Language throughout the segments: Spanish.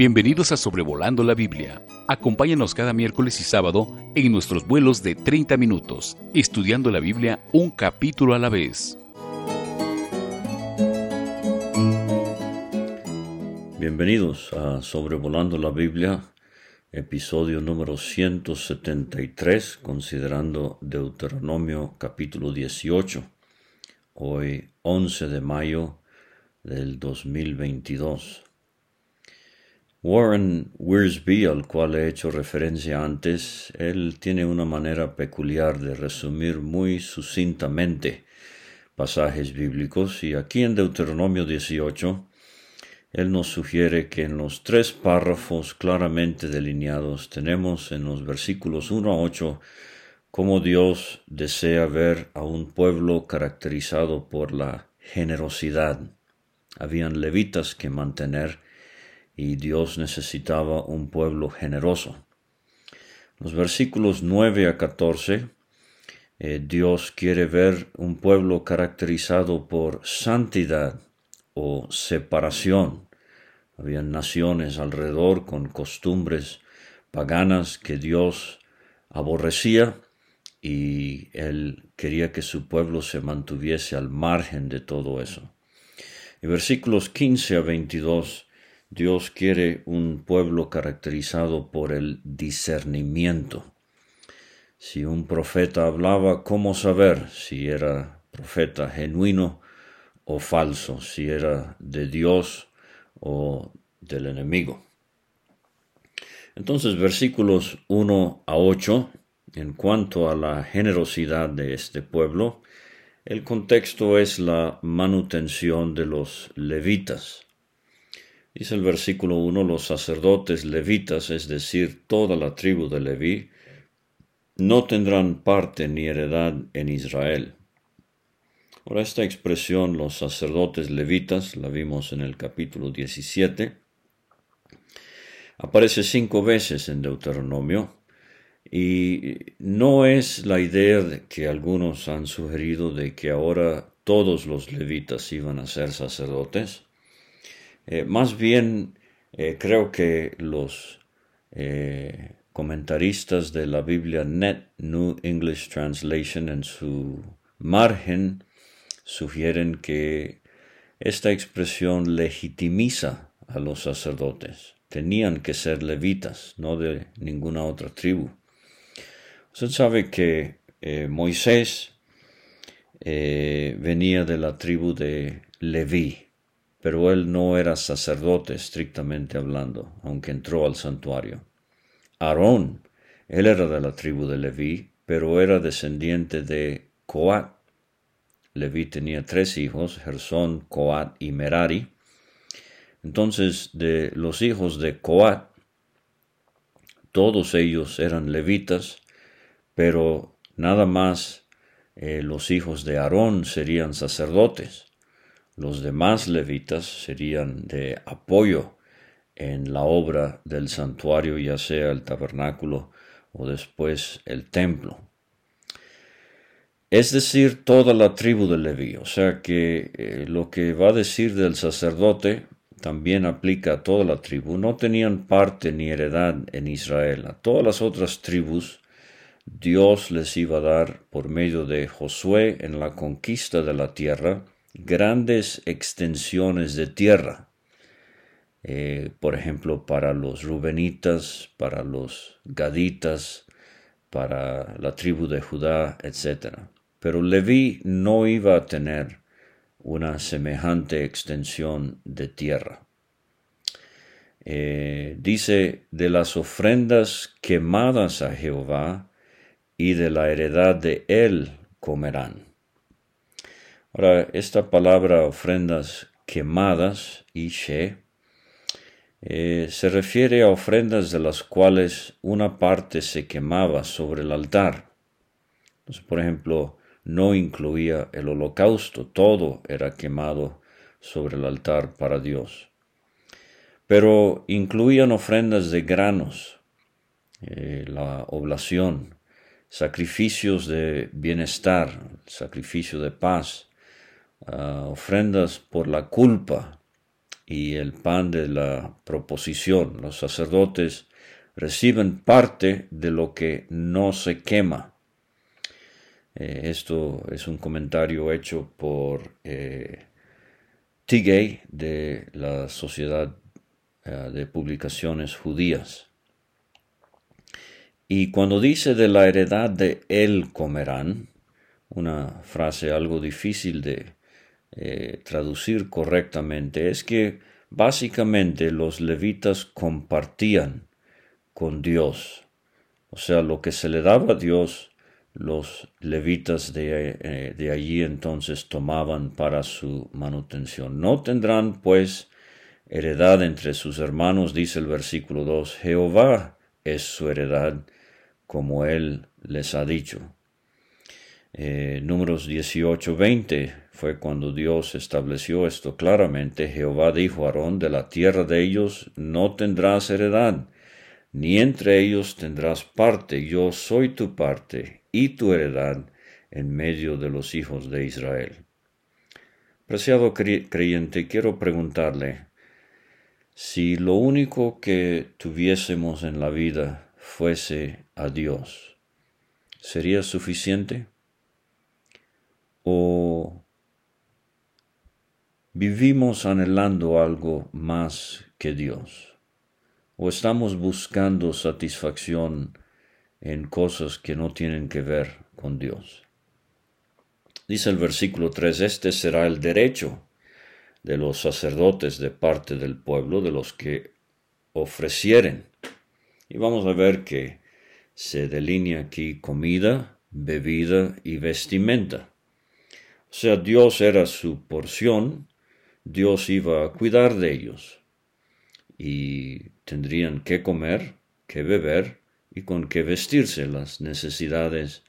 Bienvenidos a Sobrevolando la Biblia. Acompáñanos cada miércoles y sábado en nuestros vuelos de 30 minutos, estudiando la Biblia un capítulo a la vez. Bienvenidos a Sobrevolando la Biblia, episodio número 173, considerando Deuteronomio capítulo 18, hoy 11 de mayo del 2022. Warren Wiersbe, al cual he hecho referencia antes, él tiene una manera peculiar de resumir muy sucintamente pasajes bíblicos y aquí en Deuteronomio 18 él nos sugiere que en los tres párrafos claramente delineados tenemos en los versículos 1 a 8 cómo Dios desea ver a un pueblo caracterizado por la generosidad. Habían levitas que mantener, y Dios necesitaba un pueblo generoso. Los versículos 9 a 14, eh, Dios quiere ver un pueblo caracterizado por santidad o separación. Había naciones alrededor con costumbres paganas que Dios aborrecía y él quería que su pueblo se mantuviese al margen de todo eso. Y versículos 15 a 22 Dios quiere un pueblo caracterizado por el discernimiento. Si un profeta hablaba, ¿cómo saber si era profeta genuino o falso, si era de Dios o del enemigo? Entonces, versículos 1 a 8, en cuanto a la generosidad de este pueblo, el contexto es la manutención de los levitas. Dice el versículo 1, los sacerdotes levitas, es decir, toda la tribu de Leví, no tendrán parte ni heredad en Israel. Ahora esta expresión, los sacerdotes levitas, la vimos en el capítulo 17, aparece cinco veces en Deuteronomio, y no es la idea que algunos han sugerido de que ahora todos los levitas iban a ser sacerdotes. Eh, más bien, eh, creo que los eh, comentaristas de la Biblia Net New English Translation en su margen sugieren que esta expresión legitimiza a los sacerdotes. Tenían que ser levitas, no de ninguna otra tribu. Usted sabe que Moisés venía de la tribu de Leví pero él no era sacerdote estrictamente hablando, aunque entró al santuario. Aarón, él era de la tribu de Leví, pero era descendiente de Coat. Leví tenía tres hijos, Gersón, Coat y Merari. Entonces, de los hijos de Coat, todos ellos eran levitas, pero nada más eh, los hijos de Aarón serían sacerdotes. Los demás levitas serían de apoyo en la obra del santuario, ya sea el tabernáculo o después el templo. Es decir, toda la tribu de Leví. O sea que eh, lo que va a decir del sacerdote también aplica a toda la tribu. No tenían parte ni heredad en Israel. A todas las otras tribus Dios les iba a dar por medio de Josué en la conquista de la tierra grandes extensiones de tierra. Eh, por ejemplo, para los rubenitas, para los gaditas, para la tribu de Judá, etc. Pero Leví no iba a tener una semejante extensión de tierra. Eh, dice, de las ofrendas quemadas a Jehová y de la heredad de él comerán. Ahora, esta palabra ofrendas quemadas, ishe, eh, se refiere a ofrendas de las cuales una parte se quemaba sobre el altar. por ejemplo, no incluía el holocausto, todo era quemado sobre el altar para Dios. Pero incluían ofrendas de granos, eh, la oblación, sacrificios de bienestar, sacrificio de paz, ofrendas por la culpa y el pan de la proposición. Los sacerdotes reciben parte de lo que no se quema. Eh, esto es un comentario hecho por eh, Tigay de la Sociedad eh, de Publicaciones Judías. Y cuando dice de la heredad de él comerán, una frase algo difícil de eh, traducir correctamente, es que básicamente los levitas compartían con Dios. O sea, lo que se le daba a Dios, los levitas de, eh, de allí entonces tomaban para su manutención. No tendrán pues heredad entre sus hermanos, dice el versículo 2, Jehová es su heredad, como él les ha dicho. Eh, números 18, 20 fue cuando Dios estableció esto claramente. Jehová dijo a Aarón, de la tierra de ellos no tendrás heredad, ni entre ellos tendrás parte. Yo soy tu parte y tu heredad en medio de los hijos de Israel. Preciado creyente, quiero preguntarle, si lo único que tuviésemos en la vida fuese a Dios, ¿sería suficiente? o vivimos anhelando algo más que Dios, o estamos buscando satisfacción en cosas que no tienen que ver con Dios. Dice el versículo 3, este será el derecho de los sacerdotes de parte del pueblo, de los que ofrecieren. Y vamos a ver que se delinea aquí comida, bebida y vestimenta. O sea, Dios era su porción, Dios iba a cuidar de ellos y tendrían que comer, que beber y con qué vestirse las necesidades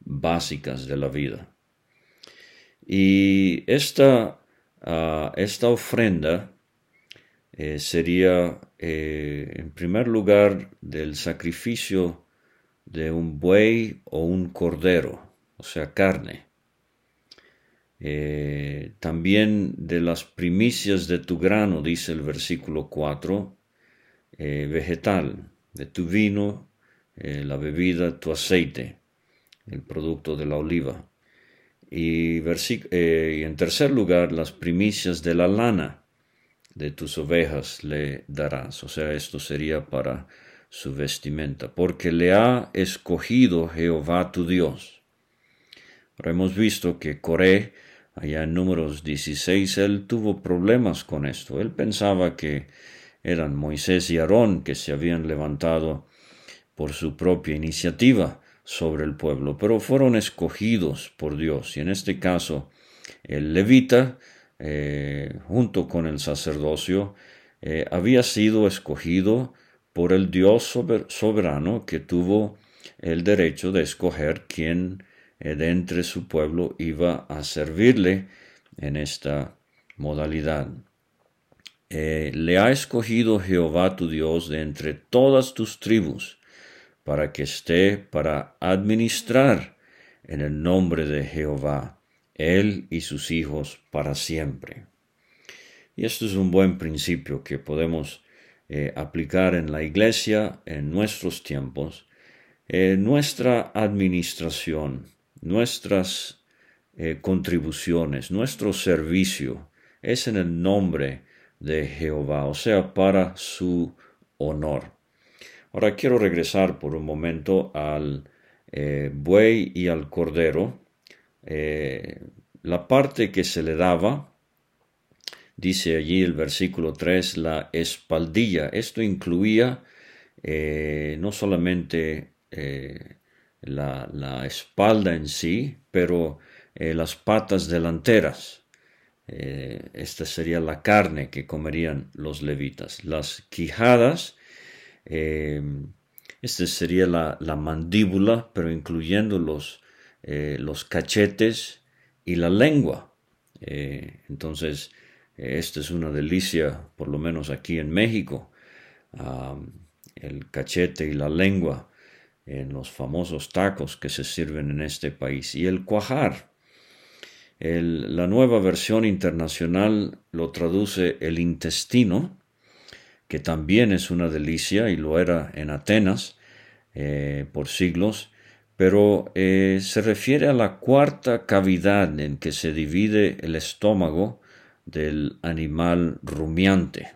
básicas de la vida. Y esta, ah, esta ofrenda eh, sería, eh, en primer lugar, del sacrificio de un buey o un cordero, o sea, carne. Eh, también de las primicias de tu grano, dice el versículo 4, eh, vegetal, de tu vino, eh, la bebida, tu aceite, el producto de la oliva. Y, y en tercer lugar, las primicias de la lana de tus ovejas le darás. O sea, esto sería para su vestimenta, porque le ha escogido Jehová tu Dios. Ahora hemos visto que Coré allá en números 16, él tuvo problemas con esto. Él pensaba que eran Moisés y Aarón que se habían levantado por su propia iniciativa sobre el pueblo, pero fueron escogidos por Dios. Y en este caso, el levita, eh, junto con el sacerdocio, eh, había sido escogido por el Dios soberano que tuvo el derecho de escoger quién de entre su pueblo iba a servirle en esta modalidad. Eh, le ha escogido Jehová tu Dios de entre todas tus tribus para que esté para administrar en el nombre de Jehová, él y sus hijos para siempre. Y esto es un buen principio que podemos eh, aplicar en la iglesia en nuestros tiempos. nuestra administración nuestras eh, contribuciones, nuestro servicio es en el nombre de Jehová, o sea, para su honor. Ahora quiero regresar por un momento al eh, buey y al cordero. Eh, la parte que se le daba, dice allí el versículo 3, la espaldilla. Esto incluía no solamente la, espalda en sí, pero eh, las patas delanteras. Eh, esta sería la carne que comerían los levitas. Las quijadas, eh, esta sería la, mandíbula, pero incluyendo los, los cachetes y la lengua. entonces, esta es una delicia, por lo menos aquí en México. Ah, el cachete y la lengua en los famosos tacos que se sirven en este país y el cuajar. la nueva versión internacional lo traduce el intestino, que también es una delicia y lo era en Atenas eh, por siglos, pero eh, se refiere a la cuarta cavidad en que se divide el estómago del animal rumiante,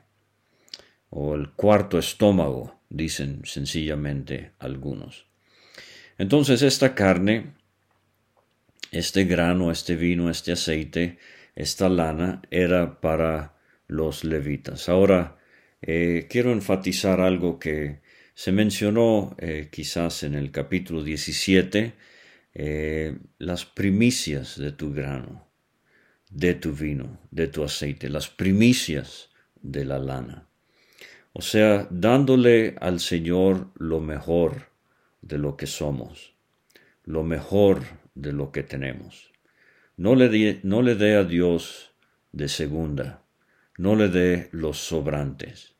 o el cuarto estómago, dicen sencillamente algunos. Entonces esta carne este grano, este vino, este aceite, esta lana era para los levitas. Ahora, eh, quiero enfatizar algo que se mencionó eh, quizás en el capítulo 17, eh, las primicias de tu grano, de tu vino, de tu aceite, las primicias de la lana. O sea, dándole al Señor lo mejor de lo que somos, lo mejor de lo que tenemos. No le, no le dé a Dios de segunda, no le dé los sobrantes.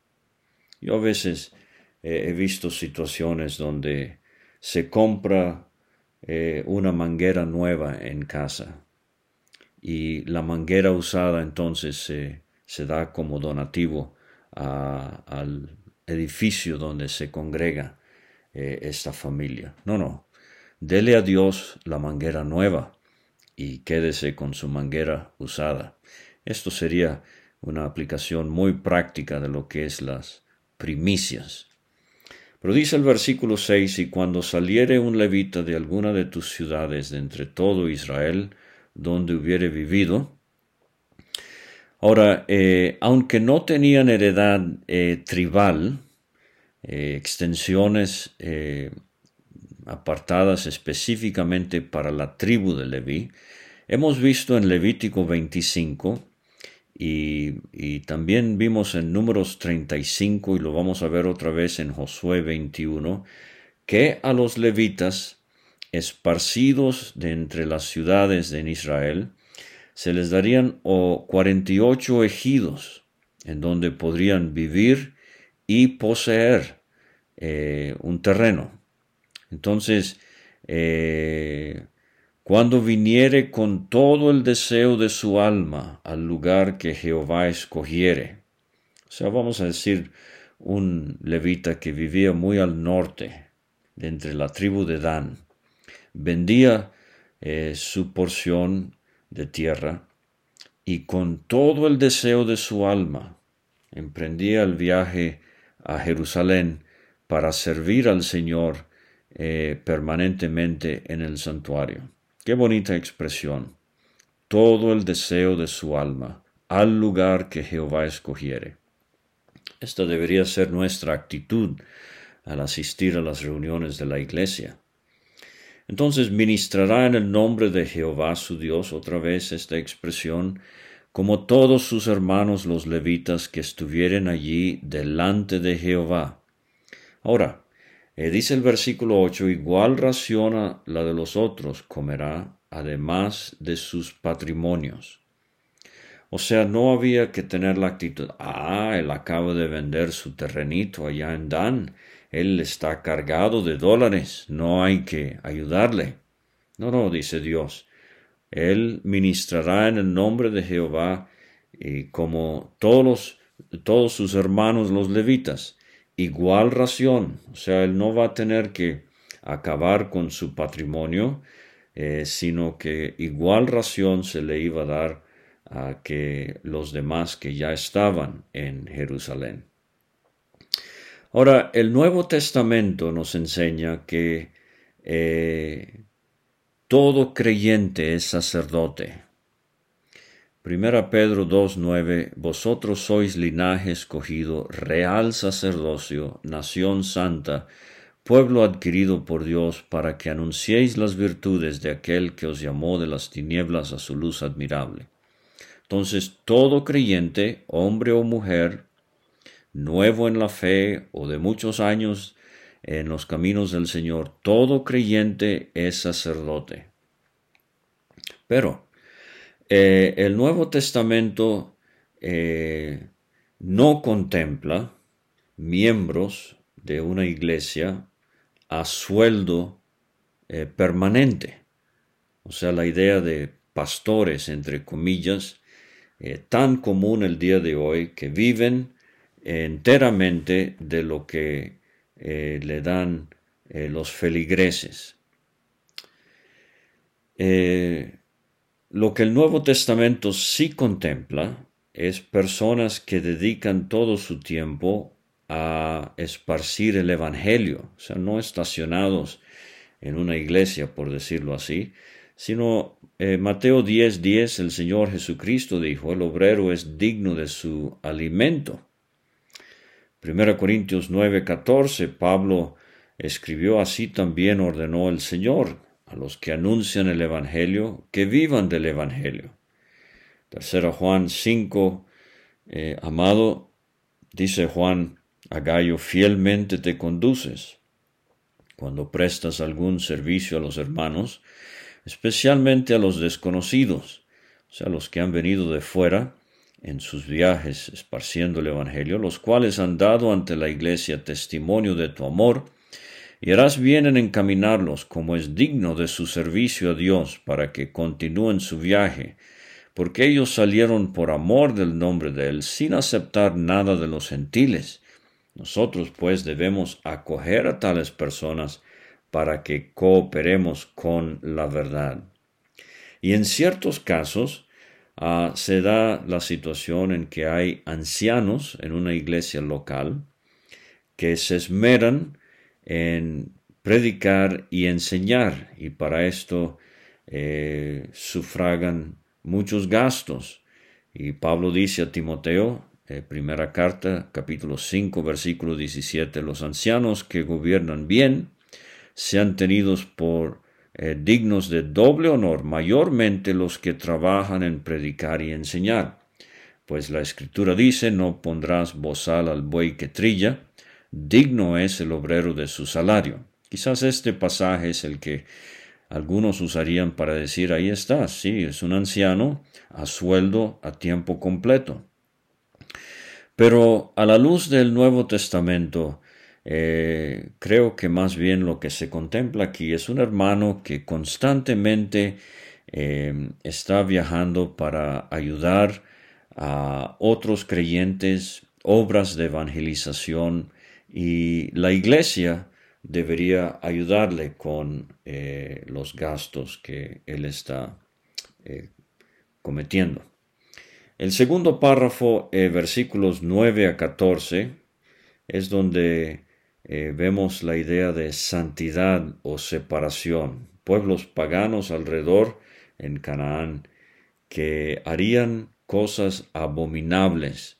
Yo a veces he visto situaciones donde se compra eh, una manguera nueva en casa y la manguera usada entonces se da como donativo al edificio donde se congrega eh, esta familia. No, no, Dele a Dios la manguera nueva y quédese con su manguera usada. Esto sería una aplicación muy práctica de lo que es las primicias. Pero dice el versículo 6, y cuando saliere un levita de alguna de tus ciudades de entre todo Israel, donde hubiere vivido, Ahora, eh, aunque no tenían heredad eh, tribal, eh, extensiones apartadas específicamente para la tribu de Leví. Hemos visto en Levítico 25 y, y, también vimos en números 35 y lo vamos a ver otra vez en Josué 21, que a los levitas esparcidos de entre las ciudades de Israel se les darían o 48 ejidos en donde podrían vivir y poseer eh, un terreno. Entonces, eh, cuando viniere con todo el deseo de su alma al lugar que Jehová escogiere, o sea, vamos a decir, un levita que vivía muy al norte, de entre la tribu de Dan, vendía eh, su porción de tierra y con todo el deseo de su alma emprendía el viaje a Jerusalén para servir al Señor eh, permanentemente en el santuario. Qué bonita expresión. Todo el deseo de su alma al lugar que Jehová escogiere. Esta debería ser nuestra actitud al asistir a las reuniones de la iglesia. Entonces ministrará en el nombre de Jehová su Dios, otra vez esta expresión, como todos sus hermanos los levitas que estuvieren allí delante de Jehová. Ahora, eh, dice el versículo 8, igual raciona la de los otros comerá, además de sus patrimonios. O sea, no había que tener la actitud, ah, él acaba de vender su terrenito allá en Dan, él está cargado de dólares, no hay que ayudarle. No, no, dice Dios, él ministrará en el nombre de Jehová y como todos, todos sus hermanos los levitas, igual ración, o sea, él no va a tener que acabar con su patrimonio, eh, sino que igual ración se le iba a dar a que los demás que ya estaban en Jerusalén. Ahora, el Nuevo Testamento nos enseña que eh, todo creyente es sacerdote. Primera Pedro 2.9 Vosotros sois linaje escogido, real sacerdocio, nación santa, pueblo adquirido por Dios, para que anunciéis las virtudes de aquel que os llamó de las tinieblas a su luz admirable. Entonces, todo creyente, hombre o mujer, nuevo en la fe o de muchos años en los caminos del Señor, todo creyente es sacerdote. Pero, eh, el Nuevo Testamento eh, no contempla miembros de una iglesia a sueldo eh, permanente. O sea, la idea de pastores, entre comillas, tan común el día de hoy, que viven enteramente de lo que eh, le dan eh, los feligreses. lo que el Nuevo Testamento sí contempla es personas que dedican todo su tiempo a esparcir el Evangelio, o sea, no estacionados en una iglesia, por decirlo así, sino eh, Mateo 10:10 10, el Señor Jesucristo dijo, el obrero es digno de su alimento. 1 Corintios 9:14, Pablo escribió así también ordenó el Señor a los que anuncian el Evangelio que vivan del Evangelio. 3 Juan 5, eh, amado, dice Juan a Gallo, fielmente te conduces cuando prestas algún servicio a los hermanos, especialmente a los desconocidos, o sea, los que han venido de fuera en sus viajes esparciendo el Evangelio, los cuales han dado ante la Iglesia testimonio de tu amor, y harás bien en encaminarlos como es digno de su servicio a Dios para que continúen su viaje, porque ellos salieron por amor del nombre de Él sin aceptar nada de los gentiles. Nosotros pues debemos acoger a tales personas para que cooperemos con la verdad. Y en ciertos casos ah, se da la situación en que hay ancianos en una iglesia local que se esmeran en predicar y enseñar y para esto eh, sufragan muchos gastos. Y Pablo dice a Timoteo, eh, primera carta, capítulo 5, versículo 17, los ancianos que gobiernan bien sean tenidos por eh, dignos de doble honor, mayormente los que trabajan en predicar y enseñar. Pues la escritura dice, no pondrás bozal al buey que trilla, digno es el obrero de su salario. Quizás este pasaje es el que algunos usarían para decir, ahí está, sí, es un anciano a sueldo a tiempo completo. Pero a la luz del Nuevo Testamento, eh, creo que más bien lo que se contempla aquí es un hermano que constantemente eh, está viajando para ayudar a otros creyentes, obras de evangelización y la iglesia debería ayudarle con eh, los gastos que él está cometiendo. El segundo párrafo, versículos 9 a 14, es donde eh, vemos la idea de santidad o separación. Pueblos paganos alrededor en Canaán que harían cosas abominables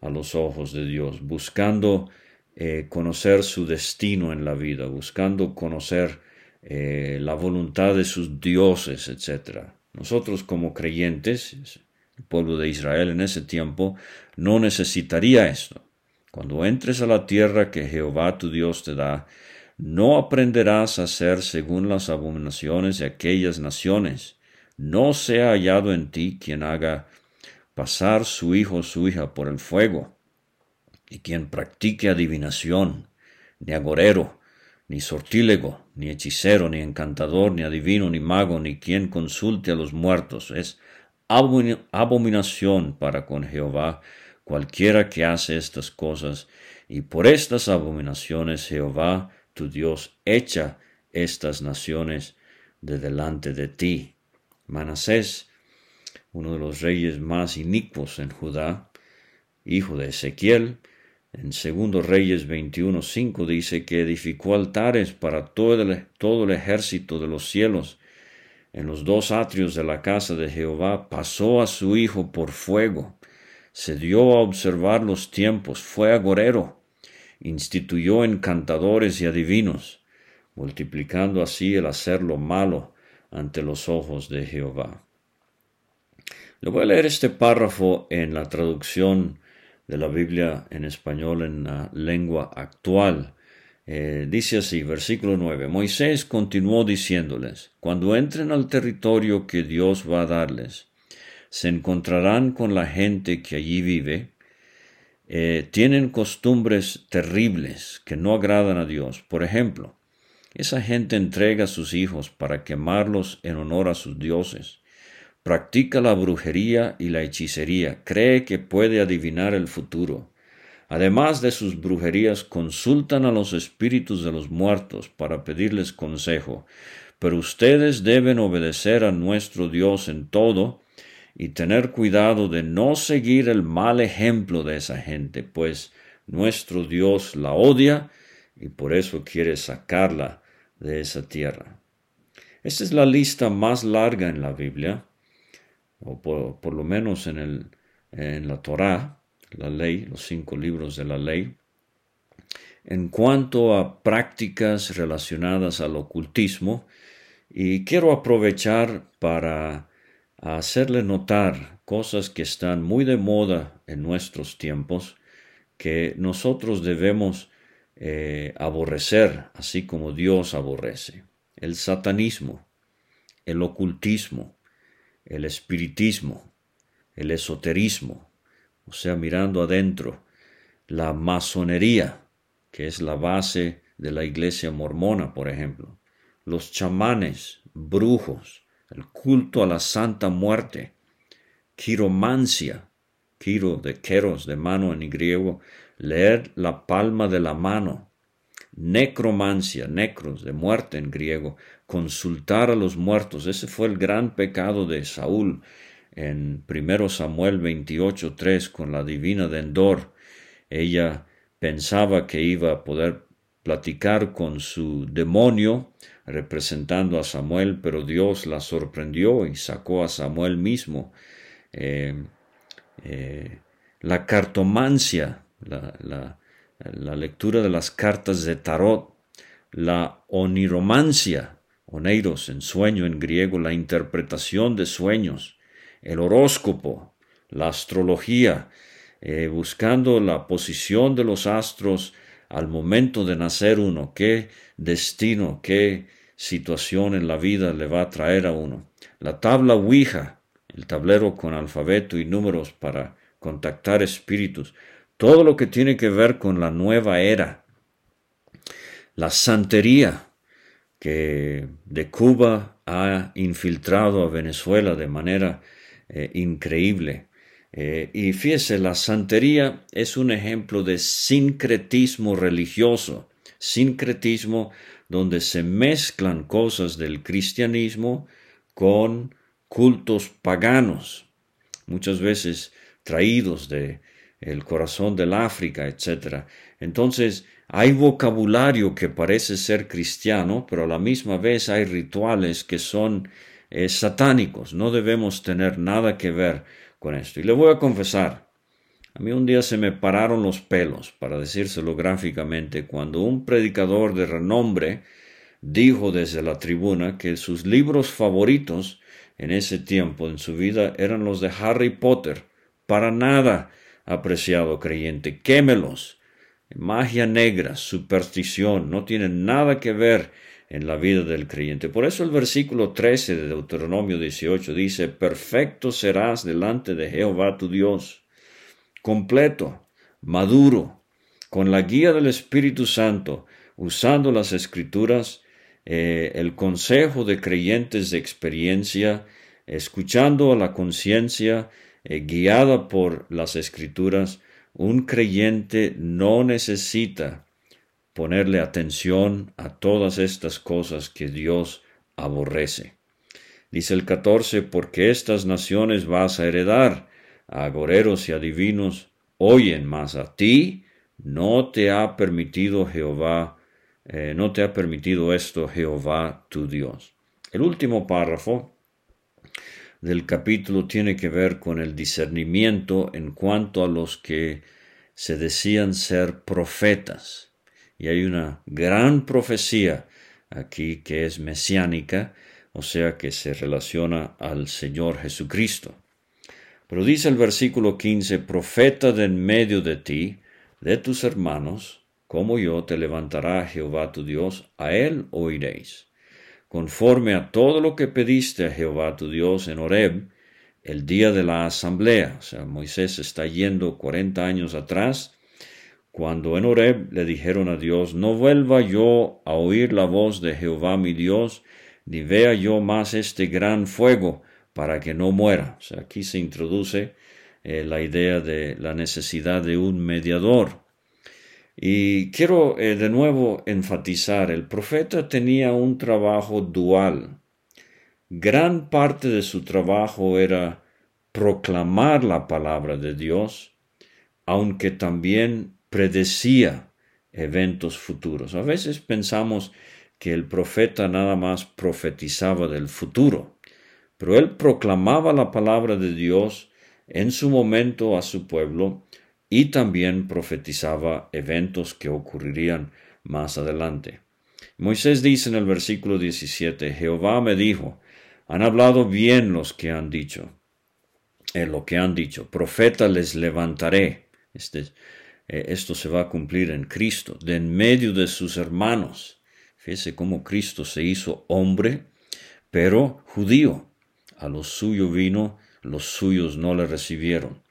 a los ojos de Dios, buscando eh, conocer su destino en la vida, buscando conocer eh, la voluntad de sus dioses, etc. Nosotros como creyentes, el pueblo de Israel en ese tiempo, no necesitaría esto. Cuando entres a la tierra que Jehová tu Dios te da, no aprenderás a hacer según las abominaciones de aquellas naciones. No sea hallado en ti quien haga pasar su hijo o su hija por el fuego, y quien practique adivinación, ni agorero, ni sortílego, ni hechicero, ni encantador, ni adivino, ni mago, ni quien consulte a los muertos. Es abominación para con Jehová cualquiera que hace estas cosas, y por estas abominaciones Jehová tu Dios echa estas naciones de delante de ti. Manasés, uno de los reyes más inicuos en Judá, hijo de Ezequiel, en segundo Reyes 21.5 dice que edificó altares para todo el, todo el ejército de los cielos. En los dos atrios de la casa de Jehová pasó a su hijo por fuego se dio a observar los tiempos, fue agorero, instituyó encantadores y adivinos, multiplicando así el hacer lo malo ante los ojos de Jehová. Le voy a leer este párrafo en la traducción de la Biblia en español en la lengua actual. Eh, dice así, versículo 9, Moisés continuó diciéndoles, cuando entren al territorio que Dios va a darles, se encontrarán con la gente que allí vive, eh, tienen costumbres terribles que no agradan a Dios. Por ejemplo, esa gente entrega a sus hijos para quemarlos en honor a sus dioses. practica la brujería y la hechicería, cree que puede adivinar el futuro. Además de sus brujerías, consultan a los espíritus de los muertos para pedirles consejo, pero ustedes deben obedecer a nuestro Dios en todo y tener cuidado de no seguir el mal ejemplo de esa gente, pues nuestro Dios la odia y por eso quiere sacarla de esa tierra. Esta es la lista más larga en la Biblia, o por, lo menos en, el, en la Torá, la ley, los cinco libros de la ley, en cuanto a prácticas relacionadas al ocultismo y quiero aprovechar para hacerle notar cosas que están muy de moda en nuestros tiempos, que nosotros debemos eh, aborrecer, así como Dios aborrece. El satanismo, el ocultismo, el espiritismo, el esoterismo, o sea, mirando adentro, la masonería, que es la base de la iglesia mormona, por ejemplo, los chamanes, brujos, el culto a la santa muerte, quiromancia, quiro de queros de mano en griego, leer la palma de la mano, necromancia, necros de muerte en griego, consultar a los muertos, ese fue el gran pecado de Saúl en 1 Samuel 28.3 con la divina de Endor. Ella pensaba que iba a poder platicar con su demonio, representando a Samuel, pero Dios la sorprendió y sacó a Samuel mismo. Eh, eh, la cartomancia, la, lectura de las cartas de tarot, la oniromancia, oneiros en sueño en griego, la interpretación de sueños, el horóscopo, la astrología, eh, buscando la posición de los astros al momento de nacer uno, qué destino, qué situación en la vida le va a traer a uno. La tabla Ouija, el tablero con alfabeto y números para contactar espíritus, todo lo que tiene que ver con la nueva era. La santería que de Cuba ha infiltrado a Venezuela de manera eh, increíble. Eh, y fíjese, la santería es un ejemplo de sincretismo religioso, sincretismo donde se mezclan cosas del cristianismo con cultos paganos, muchas veces traídos de el corazón del África, etc. Entonces, hay vocabulario que parece ser cristiano, pero a la misma vez hay rituales que son eh, satánicos. No debemos tener nada que ver con esto. Y le voy a confesar, a mí un día se me pararon los pelos, para decírselo gráficamente, cuando un predicador de renombre dijo desde la tribuna que sus libros favoritos en ese tiempo en su vida eran los de Harry Potter. Para nada, apreciado creyente, quémelos. Magia negra, superstición, no tienen nada que ver en la vida del creyente. Por eso el versículo 13 de Deuteronomio 18 dice, perfecto serás delante de Jehová tu Dios, completo, maduro, con la guía del Espíritu Santo, usando las escrituras, eh, el consejo de creyentes de experiencia, escuchando a la conciencia, eh, guiada por las escrituras, un creyente no necesita ponerle atención a todas estas cosas que Dios aborrece. Dice el 14, porque estas naciones vas a heredar, agoreros y adivinos oyen, más a ti no te ha permitido Jehová, eh, no te ha permitido esto Jehová tu Dios. El último párrafo del capítulo tiene que ver con el discernimiento en cuanto a los que se decían ser profetas. Y hay una gran profecía aquí que es mesiánica, o sea que se relaciona al Señor Jesucristo. Pero dice el versículo 15, profeta de en medio de ti, de tus hermanos, como yo te levantará Jehová tu Dios, a él oiréis. Conforme a todo lo que pediste a Jehová tu Dios en Horeb, el día de la asamblea, o sea, Moisés está yendo cuarenta años atrás, cuando en Horeb le dijeron a Dios, no vuelva yo a oír la voz de Jehová mi Dios, ni vea yo más este gran fuego, para que no muera. Aquí se introduce eh, la idea de la necesidad de un mediador. Y quiero eh, de nuevo enfatizar, el profeta tenía un trabajo dual. Gran parte de su trabajo era proclamar la palabra de Dios, aunque también predecía eventos futuros. A veces pensamos que el profeta nada más profetizaba del futuro, pero él proclamaba la palabra de Dios en su momento a su pueblo y también profetizaba eventos que ocurrirían más adelante. Moisés dice en el versículo 17, Jehová me dijo, han hablado bien los que han dicho, en lo que han dicho, profeta les levantaré. Este, eh, esto se va a cumplir en Cristo, de en medio de sus hermanos. Fíjese cómo Cristo se hizo hombre, pero judío. A los suyos vino, los suyos no le recibieron.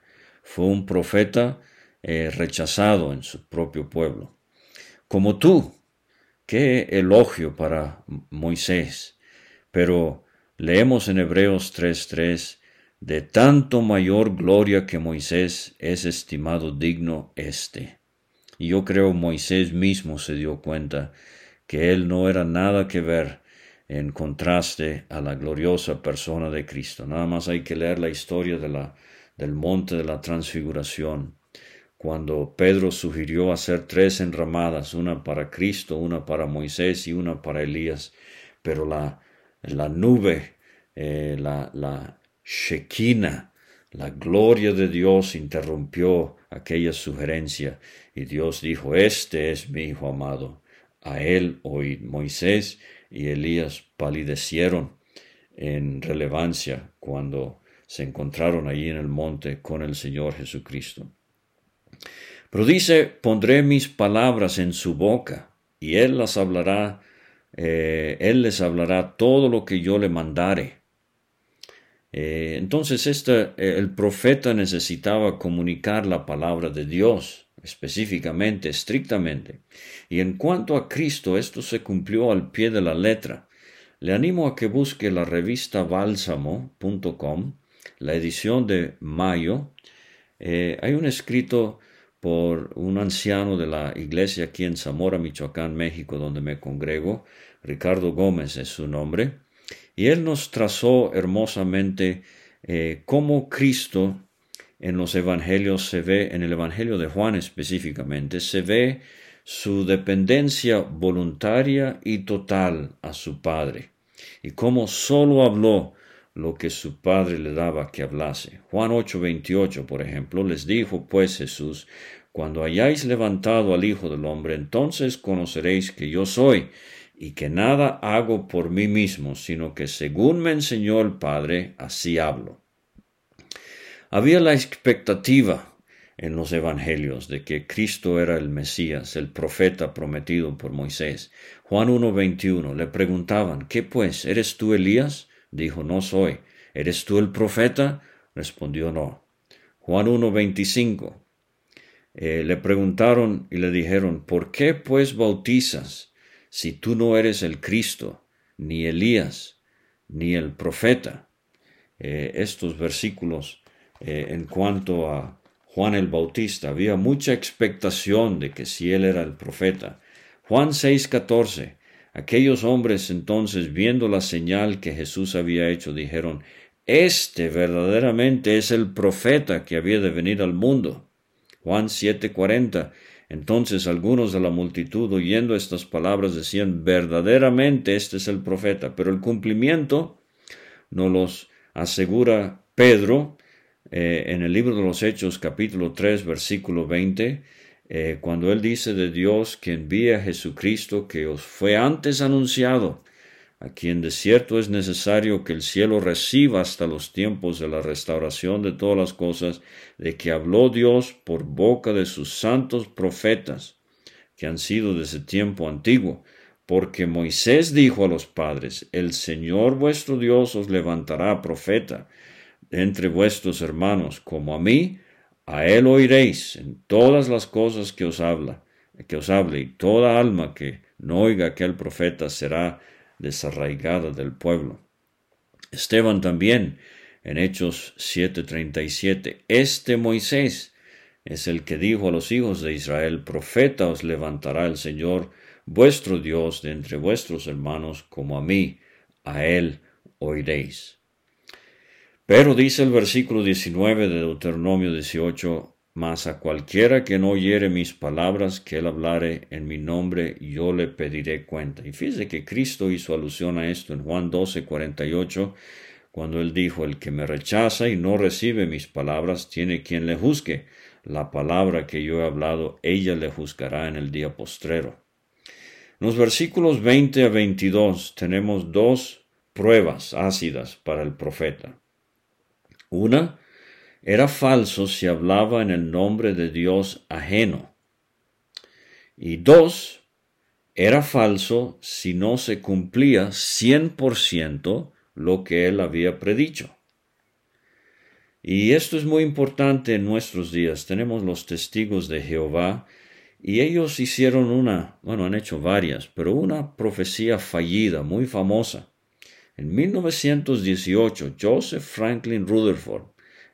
Fue un profeta eh, rechazado en su propio pueblo. Como tú, qué elogio para Moisés. Pero leemos en Hebreos 3:3 de tanto mayor gloria que Moisés es estimado digno este. Y yo creo Moisés mismo se dio cuenta que él no era nada que ver en contraste a la gloriosa persona de Cristo. Nada más hay que leer la historia del monte de la transfiguración, cuando Pedro sugirió hacer tres enramadas, una para Cristo, una para Moisés y una para Elías, pero la, la nube, eh, la, la, la gloria de Dios interrumpió aquella sugerencia y Dios dijo, Este es mi Hijo amado. A él hoy Moisés y Elías palidecieron en relevancia cuando se encontraron allí en el monte con el Señor Jesucristo. Pero dice, pondré mis palabras en su boca y él las hablará, eh, él les hablará todo lo que yo le mandare. Eh, entonces este, eh, el profeta necesitaba comunicar la palabra de Dios específicamente, estrictamente. Y en cuanto a Cristo, esto se cumplió al pie de la letra. Le animo a que busque la revista bálsamo.com, la edición de mayo. Eh, hay un escrito por un anciano de la iglesia aquí en Zamora, Michoacán, México, donde me congrego. Ricardo Gómez es su nombre. Y él nos trazó hermosamente eh, cómo Cristo en los evangelios se ve, en el evangelio de Juan específicamente, se ve su dependencia voluntaria y total a su Padre, y cómo sólo habló lo que su Padre le daba que hablase. Juan 8:28, por ejemplo, les dijo pues Jesús, cuando hayáis levantado al Hijo del Hombre, entonces conoceréis que yo soy, y que nada hago por mí mismo, sino que según me enseñó el Padre, así hablo. Había la expectativa en los evangelios de que Cristo era el Mesías, el profeta prometido por Moisés. Juan 1.21 le preguntaban, ¿qué pues? ¿Eres tú Elías? Dijo, no soy. ¿Eres tú el profeta? Respondió, no. Juan 1.25 eh, le preguntaron y le dijeron, ¿por qué pues bautizas? si tú no eres el Cristo, ni Elías, ni el profeta. Eh, estos versículos eh, en cuanto a Juan el Bautista, había mucha expectación de que si él era el profeta. Juan 6:14, aquellos hombres entonces, viendo la señal que Jesús había hecho, dijeron, Este verdaderamente es el profeta que había de venir al mundo. Juan 7:40, entonces algunos de la multitud oyendo estas palabras decían, verdaderamente este es el profeta, pero el cumplimiento nos los asegura Pedro eh, en el libro de los Hechos capítulo 3 versículo 20, eh, cuando él dice de Dios que envía a Jesucristo que os fue antes anunciado a quien de cierto es necesario que el cielo reciba hasta los tiempos de la restauración de todas las cosas, de que habló Dios por boca de sus santos profetas, que han sido desde tiempo antiguo, porque Moisés dijo a los padres, el Señor vuestro Dios os levantará profeta entre vuestros hermanos, como a mí, a él oiréis en todas las cosas que os habla, que os hable, y toda alma que no oiga aquel profeta será desarraigada del pueblo. Esteban también en Hechos 7:37, este Moisés es el que dijo a los hijos de Israel, profeta os levantará el Señor vuestro Dios de entre vuestros hermanos como a mí, a él oiréis. Pero dice el versículo 19 de Deuteronomio 18, mas a cualquiera que no oyere mis palabras que él hablare en mi nombre, yo le pediré cuenta. Y fíjese que Cristo hizo alusión a esto en Juan 12, 48, cuando él dijo, el que me rechaza y no recibe mis palabras, tiene quien le juzgue. La palabra que yo he hablado, ella le juzgará en el día postrero. En los versículos 20 a 22 tenemos dos pruebas ácidas para el profeta. Una, era falso si hablaba en el nombre de Dios ajeno. Y dos, era falso si no se cumplía cien por ciento lo que él había predicho. Y esto es muy importante en nuestros días. Tenemos los testigos de Jehová y ellos hicieron una, bueno, han hecho varias, pero una profecía fallida, muy famosa. En 1918, Joseph Franklin Rutherford,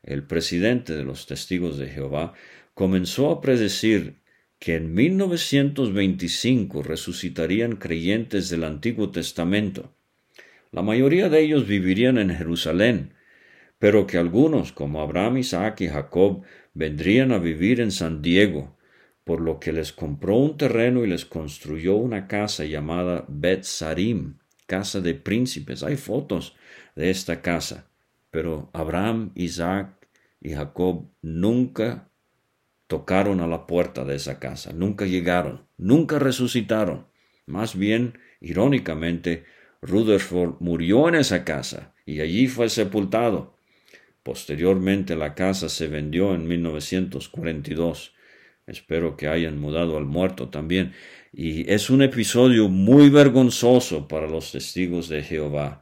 el presidente de los testigos de Jehová, comenzó a predecir que en 1925 resucitarían creyentes del Antiguo Testamento. La mayoría de ellos vivirían en Jerusalén, pero que algunos, como Abraham, Isaac y Jacob, vendrían a vivir en San Diego, por lo que les compró un terreno y les construyó una casa llamada Bet Sarim, casa de príncipes. Hay fotos de esta casa, pero Abraham, Isaac y Jacob nunca tocaron a la puerta de esa casa, nunca llegaron, nunca resucitaron. Más bien, irónicamente, Rutherford murió en esa casa y allí fue sepultado. Posteriormente la casa se vendió en 1942. Espero que hayan mudado al muerto también. Y es un episodio muy vergonzoso para los testigos de Jehová,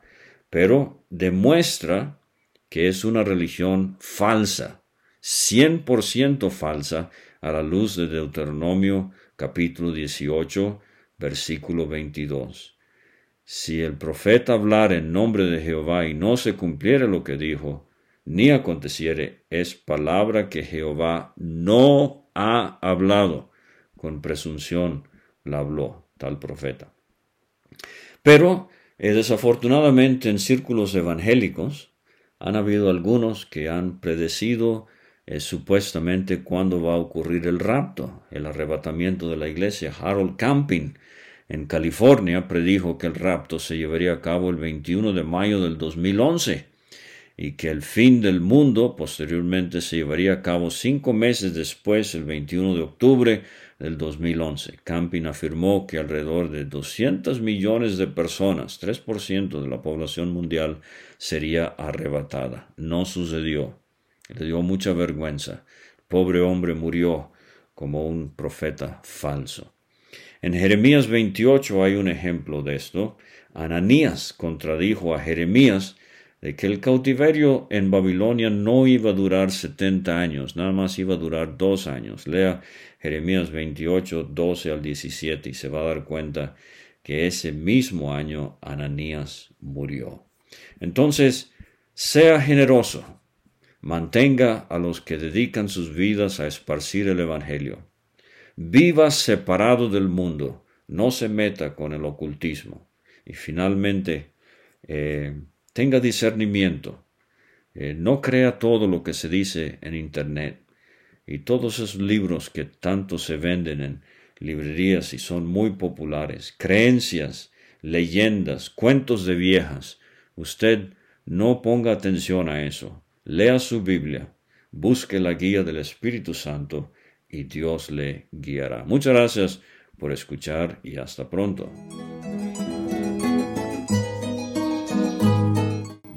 pero demuestra que es una religión falsa, 100% falsa, a la luz de Deuteronomio capítulo 18, versículo 22. Si el profeta hablara en nombre de Jehová y no se cumpliera lo que dijo, ni aconteciere, es palabra que Jehová no ha hablado. Con presunción la habló tal profeta. Pero, eh, desafortunadamente, en círculos evangélicos han habido algunos que han predecido eh, supuestamente cuándo va a ocurrir el rapto, el arrebatamiento de la iglesia. Harold Camping, en California, predijo que el rapto se llevaría a cabo el 21 de mayo del 2011 y que el fin del mundo posteriormente se llevaría a cabo cinco meses después, el 21 de octubre del 2011. Camping afirmó que alrededor de 200 millones de personas, 3% de la población mundial, sería arrebatada. No sucedió. Le dio mucha vergüenza. El pobre hombre murió como un profeta falso. En Jeremías 28 hay un ejemplo de esto. Ananías contradijo a Jeremías de que el cautiverio en Babilonia no iba a durar setenta años, nada más iba a durar dos años. Lea Jeremías 28, 12 al 17 y se va a dar cuenta que ese mismo año Ananías murió. Entonces, sea generoso, mantenga a los que dedican sus vidas a esparcir el Evangelio. Viva separado del mundo, no se meta con el ocultismo. Y finalmente, eh, tenga discernimiento, eh, no crea todo lo que se dice en Internet y todos esos libros que tanto se venden en librerías y son muy populares, creencias, leyendas, cuentos de viejas. Usted no ponga atención a eso. Lea su Biblia, busque la guía del Espíritu Santo y Dios le guiará. Muchas gracias por escuchar y hasta pronto.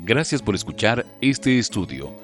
Gracias por escuchar este estudio.